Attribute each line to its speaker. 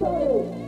Speaker 1: Hey!